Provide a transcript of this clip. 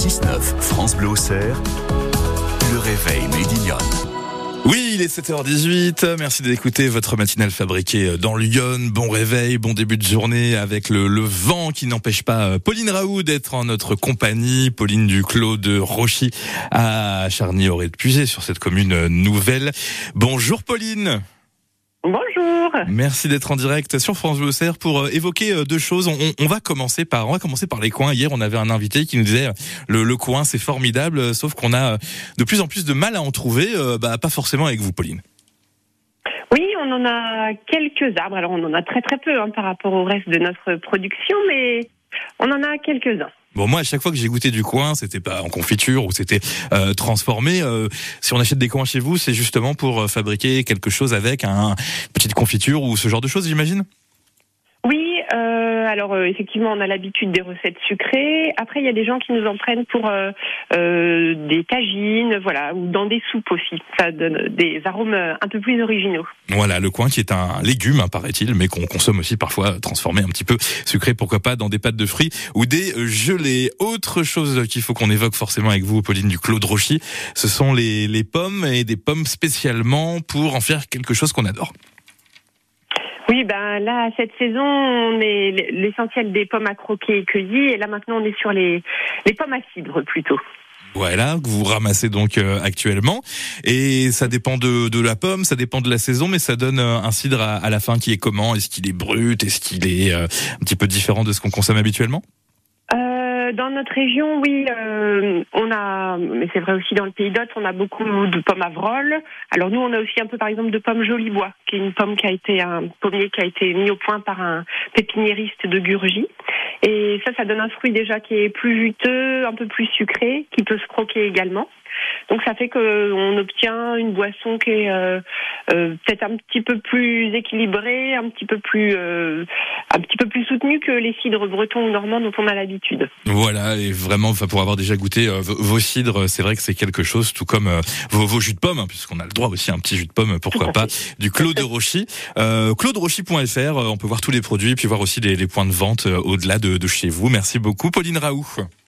6-9, France Bleu le réveil Médillon. Oui, il est 7h18. Merci d'écouter votre matinale fabriquée dans Lyon. Bon réveil, bon début de journée avec le, vent qui n'empêche pas euh, Pauline Raoult d'être en notre compagnie. Pauline Duclos de Rochy à Charny-Auré de Puisé sur cette commune nouvelle. Bonjour Pauline. Bonjour. Merci d'être en direct sur France Bleu Auxerre pour euh, évoquer euh, deux choses. On, on, va commencer par on va commencer par les coins. Hier, on avait un invité qui nous disait euh, le, le coin c'est formidable, sauf qu'on a de plus en plus de mal à en trouver. Bah, pas forcément avec vous, Pauline. Oui, on en a quelques arbres. Alors on en a très très peu hein, par rapport au reste de notre production, mais on en a quelques-uns. Bon, moi, à chaque fois que j'ai goûté du coin, c'était pas en confiture ou c'était euh, transformé. Euh, si on achète des coins chez vous, c'est justement pour euh, fabriquer quelque chose avec un petite confiture ou ce genre de choses, j'imagine? Euh, alors euh, effectivement, on a l'habitude des recettes sucrées. Après, il y a des gens qui nous en prennent pour euh, euh, des tagines, voilà, ou dans des soupes aussi. Ça donne des arômes un peu plus originaux. Voilà, le coin qui est un légume, hein, paraît-il, mais qu'on consomme aussi parfois transformé un petit peu sucré, pourquoi pas, dans des pâtes de fruits ou des gelées. Autre chose qu'il faut qu'on évoque forcément avec vous, Pauline du Claude Rochy, ce sont les pommes et des pommes spécialement pour en faire quelque chose qu'on adore. Oui, ben là, cette saison, on est l'essentiel des pommes à croquer et cueillies, et là maintenant, on est sur les, les pommes à cidre plutôt. Voilà, que vous ramassez donc euh, actuellement. Et ça dépend de, de, la pomme, ça dépend de la saison, mais ça donne euh, un cidre à, à la fin qui est comment? Est-ce qu'il est brut? Est-ce qu'il est euh, un petit peu différent de ce qu'on consomme habituellement? Dans notre région, oui, euh, on a, mais c'est vrai aussi dans le pays d'Hôte, on a beaucoup de pommes à vrol. Alors nous, on a aussi un peu, par exemple, de pommes Jolibois, qui est une pomme qui a été un pommier qui a été mis au point par un pépiniériste de Gurgie. Et ça, ça donne un fruit déjà qui est plus juteux, un peu plus sucré, qui peut se croquer également. Donc ça fait qu'on obtient une boisson qui est euh, euh, peut-être un petit peu plus équilibrée, un petit peu plus euh, un petit peu plus soutenue que les cidres bretons ou normands dont on a l'habitude. Voilà, et vraiment, pour avoir déjà goûté vos cidres, c'est vrai que c'est quelque chose, tout comme vos, vos, jus de pommes, hein, puisqu'on a le droit aussi à un petit jus de pomme, pourquoi pas, du Claude Rochy. Euh, ClaudeRochy.fr, on peut voir tous les produits, puis voir aussi les, les points de vente au-delà de, de chez vous. Merci beaucoup, Pauline Raoult.